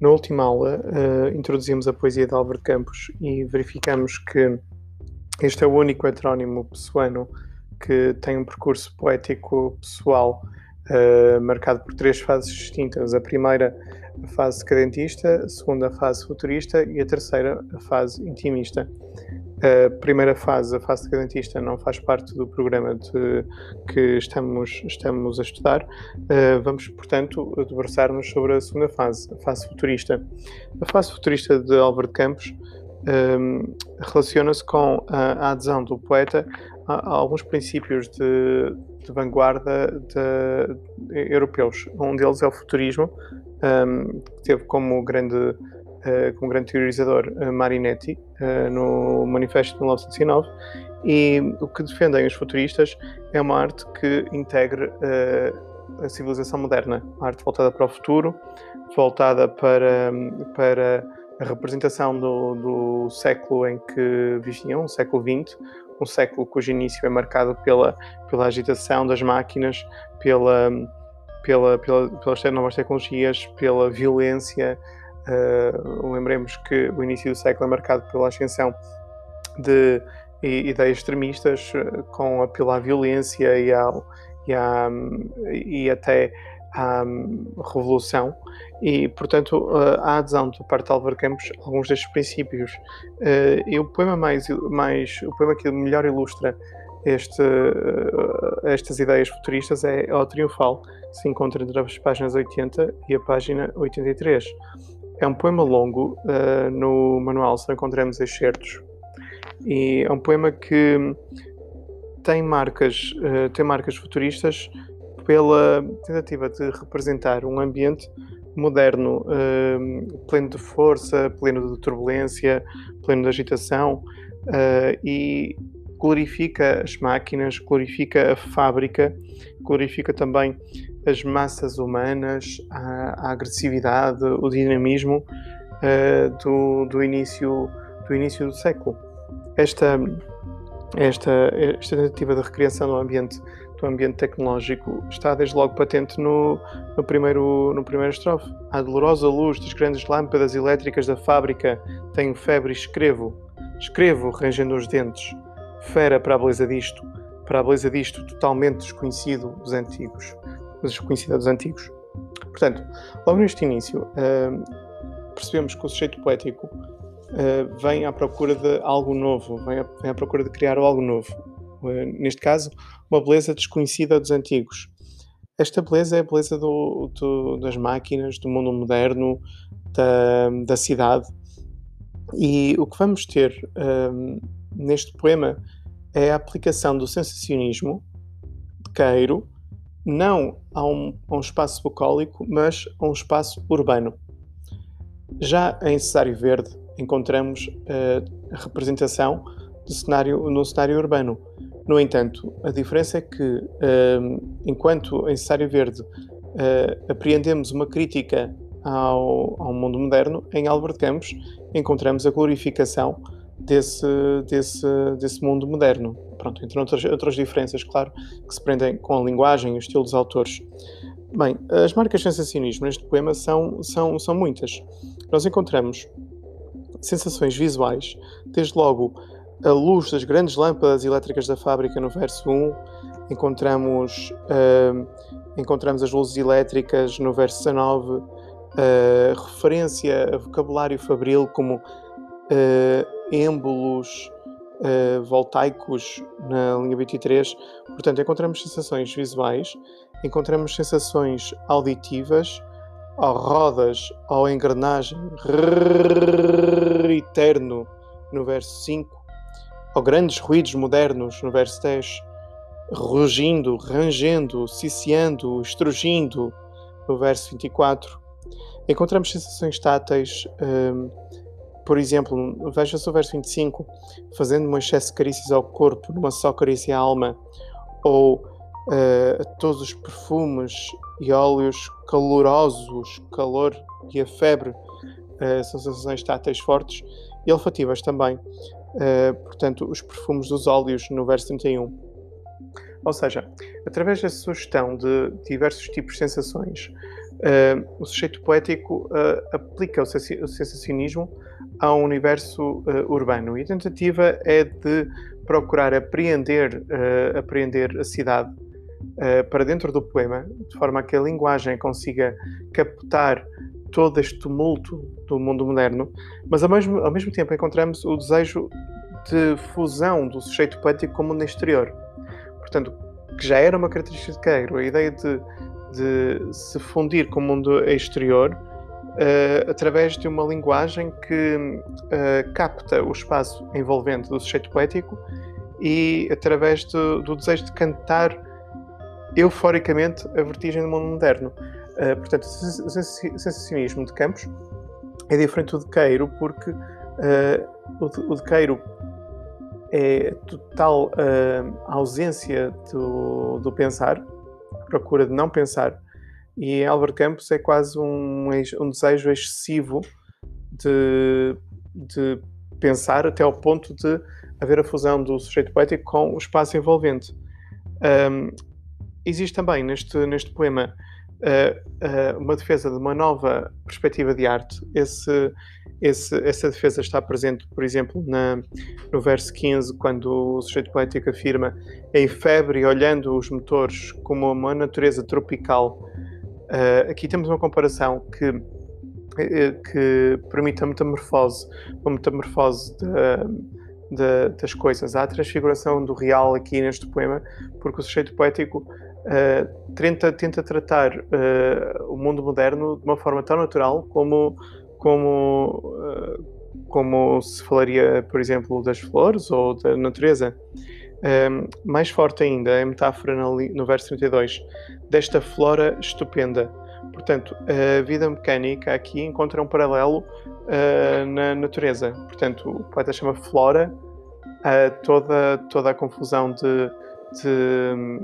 Na última aula, uh, introduzimos a poesia de Álvaro Campos e verificamos que este é o único heterónimo pessoano que tem um percurso poético pessoal uh, marcado por três fases distintas. A primeira, a fase decadentista, a segunda, a fase futurista e a terceira, a fase intimista. A primeira fase, a fase decadentista, não faz parte do programa de, que estamos, estamos a estudar. Uh, vamos, portanto, debruçar-nos sobre a segunda fase, a fase futurista. A fase futurista de Álvaro Campos um, relaciona-se com a, a, adesão do poeta a, a alguns princípios de, de vanguarda de, de, europeus. Um deles é o futurismo, um, que teve como grande uh, como grande teorizador uh, Marinetti uh, no Manifesto de 1909 e o que defendem os futuristas é uma arte que integre a civilização moderna, uma arte voltada para o futuro, voltada para, para a representação do, do século em que viviam, o século XX, um século cujo início é marcado pela, pela agitação das máquinas, pela, pela, pela, pelas novas tecnologias, pela violência, Uh, lembremos que o início do século é marcado pela ascensão de ideias extremistas uh, com apelo à violência e, ao, e, à, e até à um, revolução e, portanto, uh, a adesão do parte de Álvaro Campos a alguns destes princípios. e o poema mais, mais o poema que melhor ilustra este, estas ideias futuristas é o Triunfal, que se encontra entre as páginas 80 e a página 83. É um poema longo, uh, no manual só encontramos excertos, e é um poema que tem marcas, uh, tem marcas futuristas pela tentativa de representar um ambiente moderno, uh, pleno de força, pleno de turbulência, pleno de agitação, e glorifica as máquinas, glorifica a fábrica, glorifica também as massas humanas, a, a agressividade, o dinamismo uh, do, do, início, do início do século. Esta, esta, esta tentativa de recriação do ambiente, do ambiente tecnológico está desde logo patente no, no, primeiro, no primeiro estrofe. A dolorosa luz das grandes lâmpadas elétricas da fábrica, tenho febre e escrevo. Escrevo, rangendo os dentes. Fera para a beleza disto, para a beleza disto totalmente desconhecido dos antigos mas conhecida dos antigos. Portanto, logo neste início, uh, percebemos que o sujeito poético uh, vem à procura de algo novo, vem à, vem à procura de criar algo novo. Uh, neste caso, uma beleza desconhecida dos antigos. Esta beleza é a beleza do, do, das máquinas, do mundo moderno, da, da cidade. E o que vamos ter neste poema é a aplicação do sensacionismo de Queiro não a um, a um espaço bucólico, mas a um espaço urbano. Já em Cesário Verde encontramos uh, a representação do cenário, no cenário urbano. No entanto, a diferença é que, uh, enquanto em Cesário Verde uh, apreendemos uma crítica ao, ao, mundo moderno, em Álvaro de Campos encontramos a glorificação desse, desse, desse mundo moderno. Pronto, entre outras, outras diferenças, claro, que se prendem com a linguagem e o estilo dos autores. Bem, as marcas de sensacionismo neste poema são, são, são muitas. Nós encontramos sensações visuais, desde logo a luz das grandes lâmpadas elétricas da fábrica no verso 1, encontramos, uh, encontramos as luzes elétricas no verso 19, uh, referência a vocabulário fabril como uh, êmbolos uh, voltaicos na linha 23. Portanto, encontramos sensações visuais, encontramos sensações auditivas, ou rodas, ou engrenagem, eterno no verso 5, ou grandes ruídos modernos no verso 10, rugindo, rangendo, ciciando, estrugindo no verso 24. Encontramos sensações táteis. Um, por exemplo, veja-se o verso 25, fazendo um excesso de carícias ao corpo, numa só carícia à alma, ou uh, todos os perfumes e óleos calorosos, calor e a febre, uh, são sensações táteis fortes, e olfativas também. Uh, portanto, os perfumes dos óleos no verso 31. Ou seja, através da sugestão de diversos tipos de sensações, uh, o sujeito poético uh, aplica o sensacionismo a um universo uh, urbano e a tentativa é de procurar apreender, apreender a cidade para dentro do poema, de forma a que a linguagem consiga captar todo este tumulto do mundo moderno, mas ao mesmo, ao mesmo tempo encontramos o desejo de fusão do sujeito poético com o mundo exterior. Portanto, que já era uma característica de Queiro, a ideia de, de se fundir com o mundo exterior uh, através de uma linguagem que uh, capta o espaço envolvente do sujeito poético e através do, do desejo de cantar euforicamente a vertigem do mundo moderno. Uh, portanto, o sensacionismo de Campos é diferente do de Queiro porque o de, o de Queiro é total ausência do, do pensar, procura de não pensar, e Albert Campos é quase um, um desejo excessivo de, de pensar até ao ponto de haver a fusão do sujeito poético com o espaço envolvente. Um, existe também neste, neste poema uma defesa de uma nova perspectiva de arte. Esse, esse, essa defesa está presente, por exemplo, na, no verso 15, quando o sujeito poético afirma em febre, olhando os motores como uma natureza tropical. Uh, aqui temos uma comparação que, que permite a metamorfose, uma metamorfose das coisas. Há a transfiguração do real aqui neste poema, porque o sujeito poético uh, tenta, tenta tratar uh, o mundo moderno de uma forma tão natural como como, uh, como se falaria, por exemplo, das flores ou da natureza. Um, ehm, mais forte ainda é a metáfora no, no verso 32 desta flora estupenda. Portanto, a vida mecânica aqui encontra um paralelo uh, na natureza. Portanto, o poeta chama flora uh, toda, toda a confusão de, de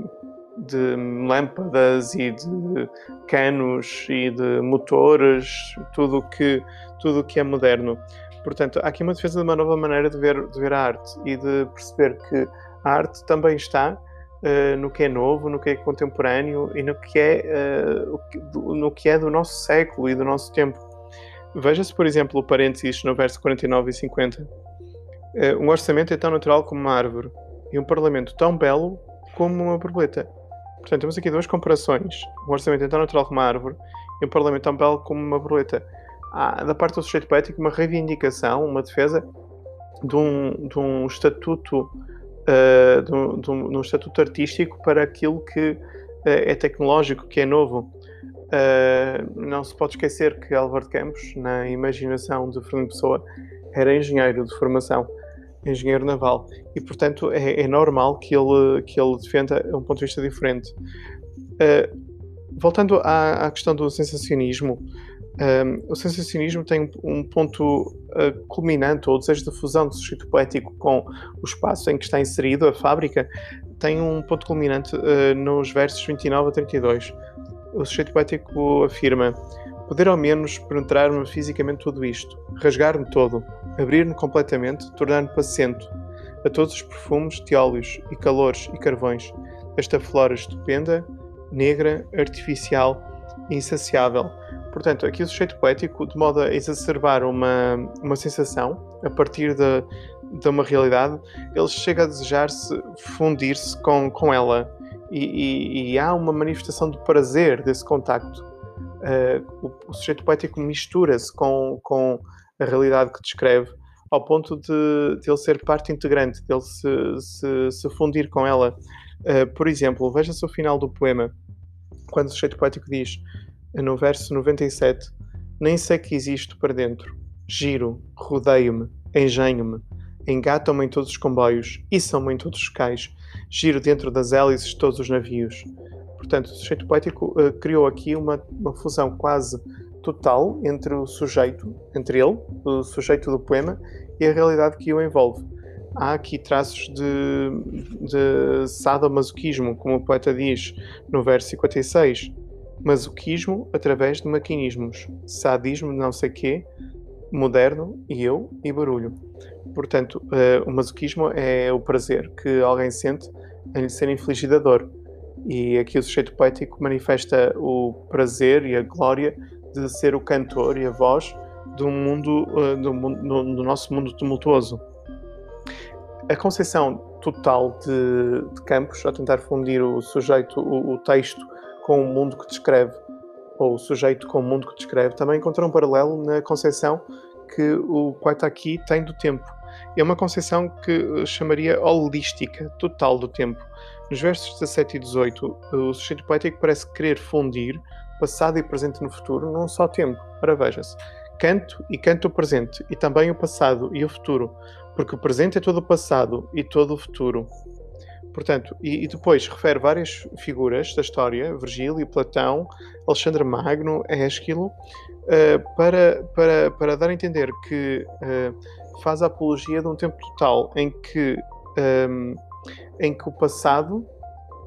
de lâmpadas e de canos e de motores, tudo que, tudo que é moderno. Portanto, há aqui uma defesa de uma nova maneira de ver, de ver a arte e de perceber que a arte também está uh, no que é novo, no que é contemporâneo e no que é, uh, no que é do nosso século e do nosso tempo. Veja-se, por exemplo, o parênteses no verso 49 e 50. Uh, um orçamento é tão natural como uma árvore e um parlamento tão belo como uma borboleta. Portanto, temos aqui duas comparações. Um orçamento é tão natural como uma árvore e um parlamento tão belo como uma borboleta. Há, da parte do sujeito poético, uma reivindicação, uma defesa de um, de um estatuto uh, de, um, de, um, de, um, estatuto artístico para aquilo que uh, é tecnológico, que é novo. Uh, não se pode esquecer que Álvaro Campos, na imaginação de Fernando Pessoa, era engenheiro de formação engenheiro naval. E portanto é, é, normal que ele que ele defenda um ponto de vista diferente. Uh, voltando à, à, questão do sensacionismo um, eh, o sensacionismo tem um ponto uh, culminante ou desejo de fusão do sujeito poético com o espaço em que está inserido a fábrica tem um ponto culminante uh, nos versos 29 a 32 o sujeito poético afirma Poder ao menos penetrar-me fisicamente tudo isto, rasgar-me todo, abrir-me completamente, tornar-me paciente a todos os perfumes de óleos e calores e carvões desta flora estupenda, negra, artificial e insaciável. Portanto, aqui o sujeito poético, de modo a exacerbar uma, uma sensação a partir de, de uma realidade, ele chega a desejar-se fundir-se com, com ela. E, e, e há uma manifestação de prazer desse contacto uh, o, o, sujeito poético mistura-se com, com a realidade que descreve ao ponto de, de ele ser parte integrante, de ele se, se, se fundir com ela. Uh, por exemplo, veja-se o final do poema, quando o sujeito poético diz, no verso 97, Nem sei que existo para dentro, giro, rodeio-me, engenho-me, engatam-me em todos os comboios, içam-me em todos os cais, giro dentro das hélices de todos os navios. Portanto, o sujeito poético uh, criou aqui uma, uma fusão quase total entre o sujeito, entre ele, o sujeito do poema, e a realidade que o envolve. Há aqui traços de, de sadomasoquismo, como o poeta diz no verso 56. Masoquismo através de maquinismos. Sadismo não sei quê, moderno, e eu e barulho. Portanto, uh, o masoquismo é o prazer que alguém sente em lhe ser infligida dor E aqui o sujeito poético manifesta o prazer e a glória de ser o cantor e a voz do mundo, uh, do, do, do, nosso mundo tumultuoso. A concepção total de, de Campos, a tentar fundir o sujeito, o, o, texto, com o mundo que descreve, ou o sujeito com o mundo que descreve, também encontra um paralelo na concepção que o poeta aqui tem do tempo. É uma concepção que chamaria holística, total do tempo. Nos versos 17 e 18, o sujeito poético parece querer fundir passado e presente no futuro num só tempo. Ora, veja-se. Canto e canto o presente, e também o passado e o futuro, porque o presente é todo o passado e todo o futuro. Portanto, e, e depois refere várias figuras da história, Virgílio, Platão, Alexandre Magno, Ésquilo, uh, para, para, para dar a entender que uh, faz a apologia de um tempo total em que, um, ehm, em que o passado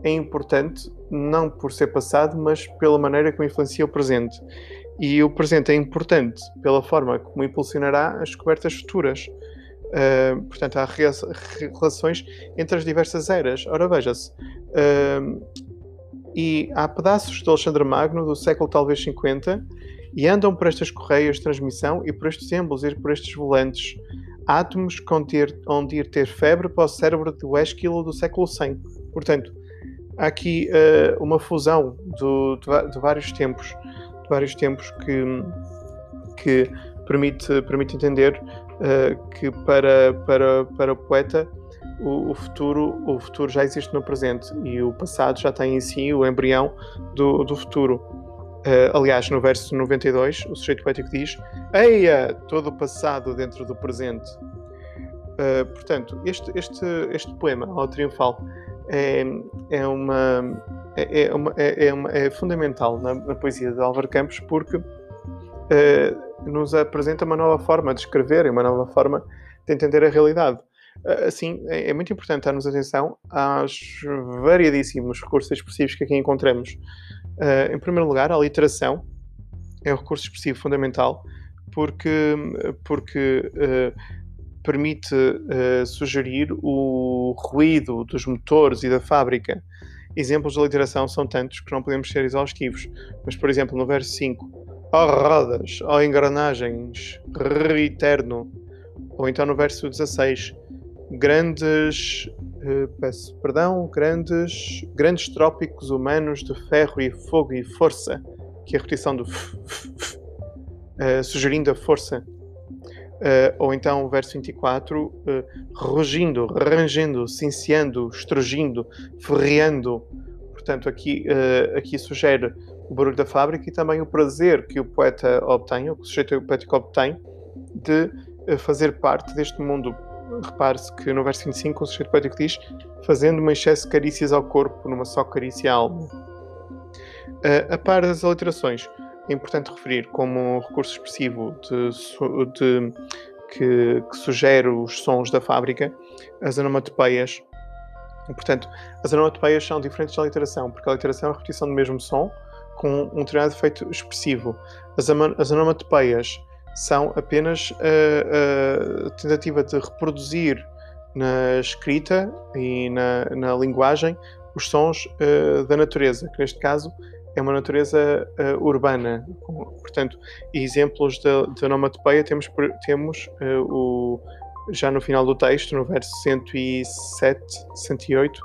é importante não por ser passado, mas pela maneira como influencia o presente. E o presente é importante pela forma como impulsionará as descobertas futuras. Uh, portanto, há relações entre as diversas eras. Ora, veja-se. Uh, e há pedaços de Alexandre Magno do século talvez 50 e andam por estas correias de transmissão e por estes símbolos e por estes volantes átomos onde ir ter febre para o cérebro do Esquilo do século 100. Portanto, há aqui uh, uma fusão do, de, de, vários tempos, de vários tempos que, que permite, permite entender uh, que para, para, para o poeta o, o, futuro, o futuro já existe no presente e o passado já tem em si o embrião do, do futuro. Uh, aliás, no verso 92, o sujeito poético diz: Eia, todo o passado dentro do presente. Uh, portanto, este, este, este poema, ao triunfal, é, é, uma, é, é, uma, é, é, uma, é fundamental na, na, poesia de Álvaro Campos porque uh, nos apresenta uma nova forma de escrever e uma nova forma de entender a realidade. Assim, é, é, muito importante darmos atenção aos variadíssimos recursos expressivos que aqui encontramos. Uh, em primeiro lugar, a literação é um recurso expressivo fundamental porque, porque permite uh, sugerir o ruído dos motores e da fábrica. Exemplos de literação são tantos que não podemos ser exaustivos, mas, por exemplo, no verso 5, ó rodas, ó engrenagens, reiterno, ou então no verso 16, grandes, uh, peço perdão, grandes, grandes trópicos humanos de ferro e fogo e força, que é a repetição do f, f, f, uh, sugerindo a força Uh, ou então o verso 24, uh, eh, rugindo, rangendo, cinciando, estrugindo, ferreando. Portanto, aqui, aqui sugere o barulho da fábrica e também o prazer que o poeta obtém, o sujeito poético obtém, de fazer parte deste mundo. Repare-se que no verso 25 o sujeito poético diz: fazendo uma excesso de carícias ao corpo, numa só carícia à alma. a par das alterações, é importante referir como um recurso expressivo de, de, que, que, sugere os sons da fábrica, as onomatopeias. Portanto, as onomatopeias são diferentes da literação, porque a literação é a repetição do mesmo som com um determinado efeito expressivo. As, as onomatopeias são apenas a, a, tentativa de reproduzir na escrita e na, na linguagem os sons uh, da natureza, que neste caso é uma natureza uh, urbana. Portanto, exemplos de onomatopeia temos, temos uh, o, já no final do texto, no verso 107, 108,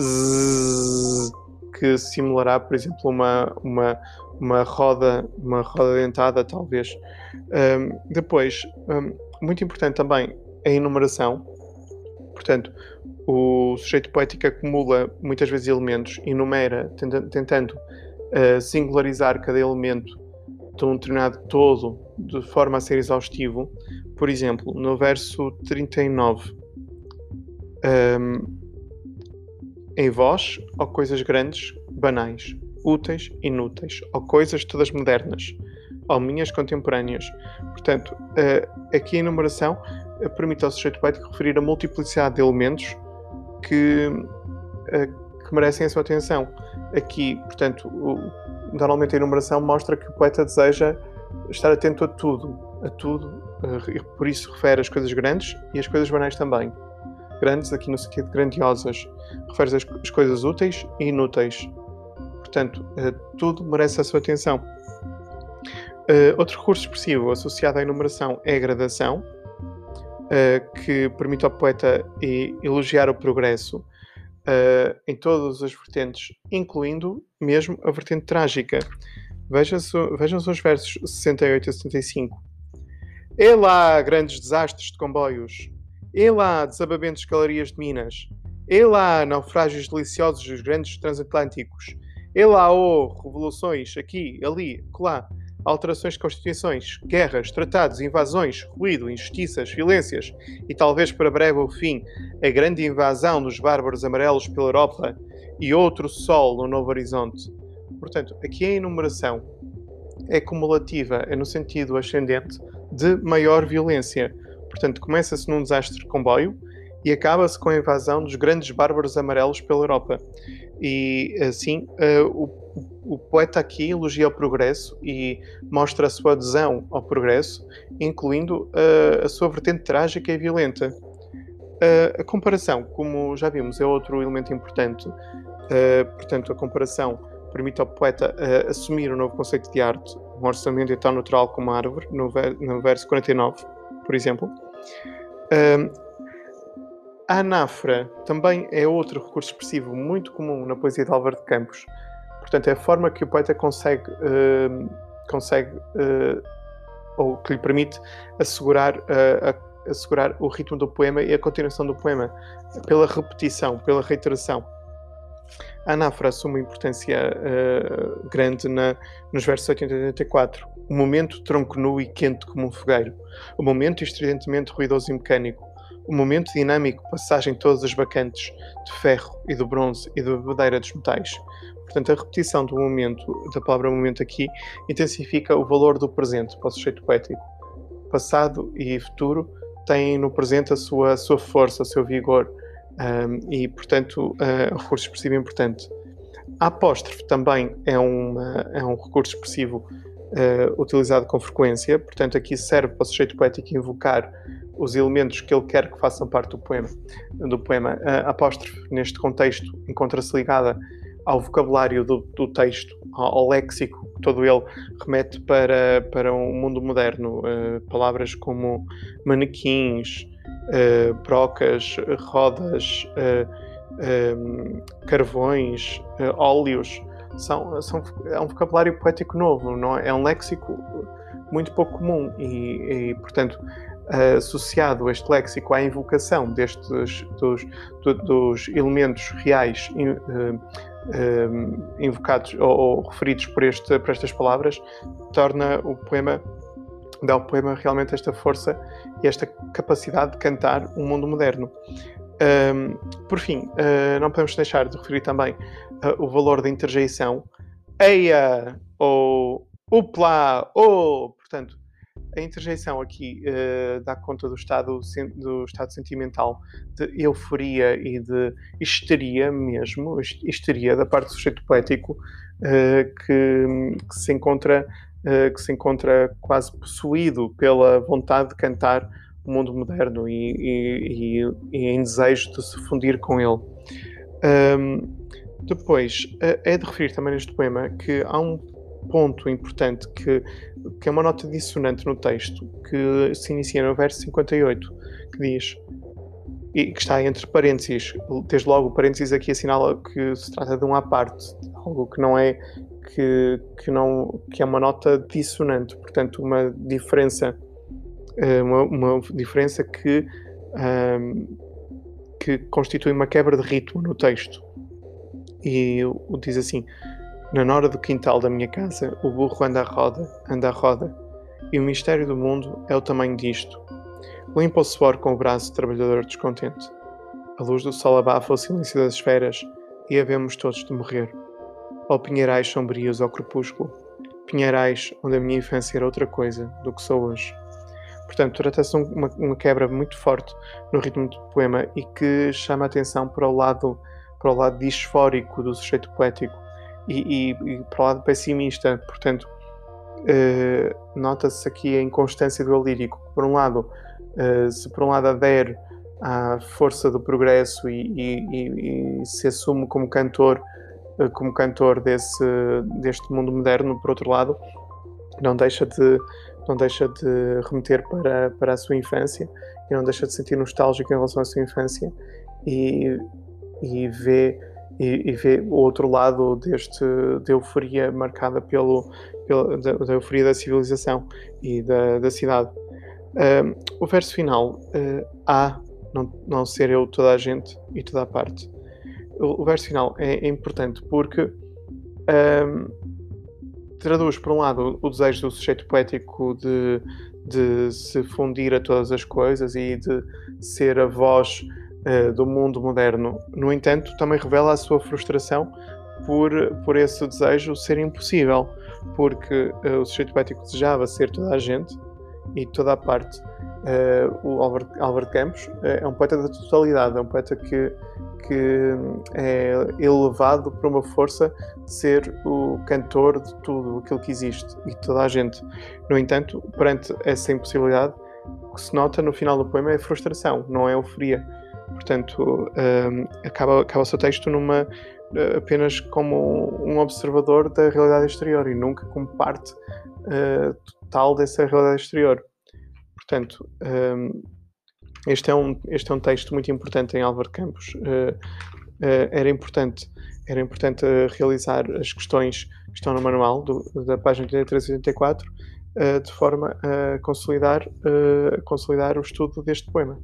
zzz, que simulará, por exemplo, uma, uma, uma, roda, uma roda dentada, talvez. Um, depois, um, muito importante também a enumeração. Portanto, o sujeito poético acumula muitas vezes elementos, enumera, tentando uh, singularizar cada elemento de um determinado todo de forma a ser exaustivo. Por exemplo, no verso 39, um, em vós, ou coisas grandes, banais, úteis, inúteis, ou coisas todas modernas, ou minhas contemporâneas. Portanto, uh, aqui a enumeração uh, permite ao sujeito poético referir a multiplicidade de elementos que, uh, que merecem a sua atenção aqui, portanto, o, normalmente a enumeração mostra que o poeta deseja estar atento a tudo, a tudo, uh, por isso refere as coisas grandes e as coisas banais também. Grandes, aqui no sentido de grandiosas, refere às coisas úteis e inúteis. Portanto, uh, tudo merece a sua atenção. Uh, outro recurso expressivo associado à enumeração é a gradação, que permite ao poeta elogiar o progresso em todas as vertentes, incluindo mesmo a vertente trágica. Vejam os versos 68 a 75. E lá grandes desastres de comboios. E lá desabamentos de galerias de minas. E lá naufrágios deliciosos dos grandes transatlânticos. E lá, oh, revoluções, aqui, ali, lá, alterações de constituições, guerras, tratados, invasões, ruído, injustiças, violências e talvez para breve o fim, a grande invasão dos bárbaros amarelos pela Europa e outro sol no novo horizonte. Portanto, aqui a enumeração é cumulativa, é no sentido ascendente de maior violência. Portanto, começa-se num desastre de comboio e acaba-se com a invasão dos grandes bárbaros amarelos pela Europa. E assim, uh, o, o, poeta aqui elogia o progresso e mostra a sua adesão ao progresso, incluindo uh, a sua vertente trágica e violenta. Uh, a comparação, como já vimos, é outro elemento importante. portanto, a comparação permite ao poeta assumir um novo conceito de arte, um orçamento tão natural como a árvore, no, no verso 49, por exemplo. A anáfora também é outro recurso expressivo muito comum na poesia de Álvaro de Campos. Portanto, é a forma que o poeta consegue, uh, consegue uh, ou que lhe permite assegurar, uh, assegurar o ritmo do poema e a continuação do poema pela repetição, pela reiteração. A anáfora assume importância grande na, nos versos 80 e 84. O momento tronco nu e quente como um fogueiro. O momento estridentemente ruidoso e mecânico. O momento dinâmico, passagem de todas as bacantes, de ferro e do bronze e da madeira dos metais. Portanto, a repetição do momento, da palavra momento aqui, intensifica o valor do presente para o sujeito poético. Passado e futuro têm no presente a sua, a sua força, o seu vigor, um, e, portanto, uh, recurso expressivo importante. A apóstrofe também é, uma, é um recurso expressivo uh, utilizado com frequência, portanto, aqui serve para o sujeito poético invocar os elementos que ele quer que façam parte do poema. Do poema. A apóstrofe, neste contexto, encontra-se ligada ao vocabulário do, do texto, ao, ao, léxico, todo ele remete para, para um mundo moderno. Uh, palavras como manequins, uh, brocas, rodas, uh, eh, carvões, óleos. São, são, é um vocabulário poético novo, não é? é um léxico muito pouco comum e, e portanto, associado este léxico à invocação destes dos, do, dos elementos reais invocados ou, ou, referidos por, este, por estas palavras, torna o poema dá ao poema realmente esta força e esta capacidade de cantar um mundo moderno. Um, por fim, uh, não podemos deixar de referir também uh, o valor da interjeição. Eia, ou upla, ou. Portanto, a interjeição aqui uh, dá conta do estado, do estado sentimental de euforia e de histeria mesmo, histeria da parte do sujeito poético que, que se encontra uh, que se encontra quase possuído pela vontade de cantar o mundo moderno e, e, e, e em desejo de se fundir com ele. Um, depois, uh, é de referir também neste poema que há um ponto importante que, que é uma nota dissonante no texto, que se inicia no verso 58, que diz e que está entre parênteses, desde logo o parênteses aqui assinala que se trata de um à parte, algo que não é que, que, não, que é uma nota dissonante, portanto, uma diferença, eh, uma, uma diferença que, um, que constitui uma quebra de ritmo no texto. E diz assim: Na nora do quintal da minha casa, o burro anda à roda, anda à roda, e o mistério do mundo é o tamanho disto. Limpa o suor com o braço trabalhador descontente. A luz do sol abafa o silêncio das esferas e havemos todos de morrer ou pinheirais sombrios ao crepúsculo, pinheirais onde a minha infância era outra coisa do que sou hoje. Portanto, trata-se de uma, uma, quebra muito forte no ritmo do poema e que chama a atenção para o lado, para o lado disfórico do sujeito poético e, e, e para o lado pessimista. Portanto, eh, nota-se aqui a inconstância do lírico. Por um lado, eh, se por um lado adere à força do progresso e, e, se assume como cantor como cantor desse, deste mundo moderno, por outro lado, não deixa de não deixa de remeter para, para a sua infância e não deixa de sentir nostálgico em relação à sua infância e, e vê e, e vê o outro lado deste de euforia marcada pelo, pela da, da euforia da civilização e da, da cidade. O verso final, há não, não ser eu toda a gente e toda a parte. O, o verso final é, é importante porque um, traduz, por um lado, o desejo do sujeito poético de, de se fundir a todas as coisas e de ser a voz uh, do mundo moderno. No entanto, também revela a sua frustração por, por esse desejo ser impossível, porque uh, o sujeito poético desejava ser toda a gente e toda a parte. Uh, o Albert, Albert Campos é um poeta da totalidade, é um poeta que, que é elevado por uma força de ser o cantor de tudo aquilo que existe e de toda a gente. No entanto, perante essa impossibilidade, o que se nota no final do poema é frustração, não é euforia. Portanto, um, acaba, acaba o seu texto numa, apenas como um observador da realidade exterior e nunca como parte uh, total dessa realidade exterior. Portanto, um, este, é um, este é um texto muito importante em Álvaro Campos. Uh, uh, era importante, era importante realizar as questões que estão no manual do, da página 83 e 84 de forma a consolidar, consolidar o estudo deste poema.